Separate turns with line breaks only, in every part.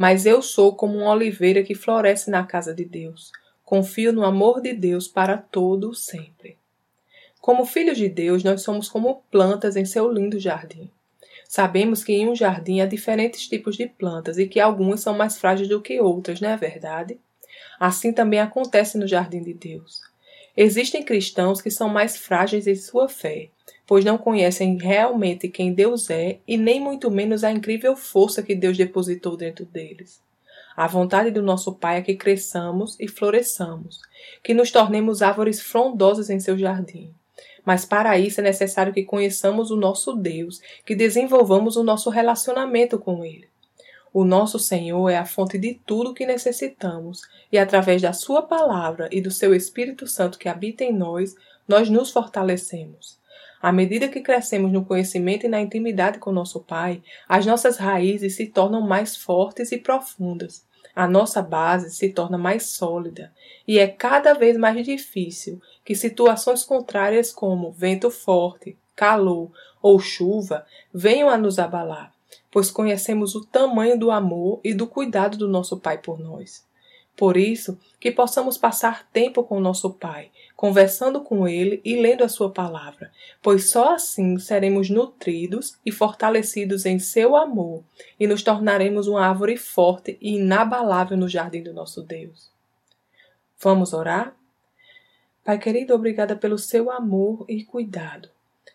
mas eu sou como uma oliveira que floresce na casa de Deus. Confio no amor de Deus para todo sempre. Como filhos de Deus, nós somos como plantas em seu lindo jardim. Sabemos que em um jardim há diferentes tipos de plantas e que algumas são mais frágeis do que outras, não é verdade? Assim também acontece no jardim de Deus. Existem cristãos que são mais frágeis em sua fé, pois não conhecem realmente quem Deus é e nem muito menos a incrível força que Deus depositou dentro deles. A vontade do nosso Pai é que cresçamos e floresçamos, que nos tornemos árvores frondosas em seu jardim. Mas para isso é necessário que conheçamos o nosso Deus, que desenvolvamos o nosso relacionamento com Ele. O nosso Senhor é a fonte de tudo que necessitamos, e através da Sua palavra e do seu Espírito Santo que habita em nós, nós nos fortalecemos. À medida que crescemos no conhecimento e na intimidade com nosso Pai, as nossas raízes se tornam mais fortes e profundas. A nossa base se torna mais sólida e é cada vez mais difícil que situações contrárias como vento forte, calor ou chuva venham a nos abalar, pois conhecemos o tamanho do amor e do cuidado do nosso Pai por nós. Por isso, que possamos passar tempo com nosso Pai, conversando com Ele e lendo a Sua palavra, pois só assim seremos nutridos e fortalecidos em Seu amor e nos tornaremos uma árvore forte e inabalável no jardim do nosso Deus. Vamos orar? Pai querido, obrigada pelo seu amor e cuidado.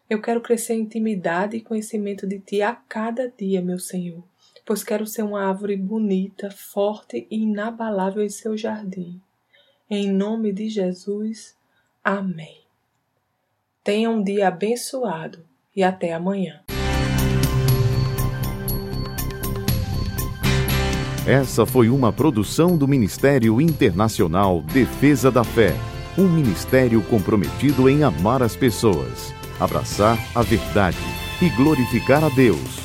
Eu quero crescer em intimidade e conhecimento de Ti a cada dia, meu Senhor pois quero ser uma árvore bonita, forte e inabalável em seu jardim. Em nome de Jesus, amém. Tenha um dia abençoado e até amanhã.
Essa foi uma produção do Ministério Internacional Defesa da Fé, um ministério comprometido em amar as pessoas, abraçar a verdade e glorificar a Deus.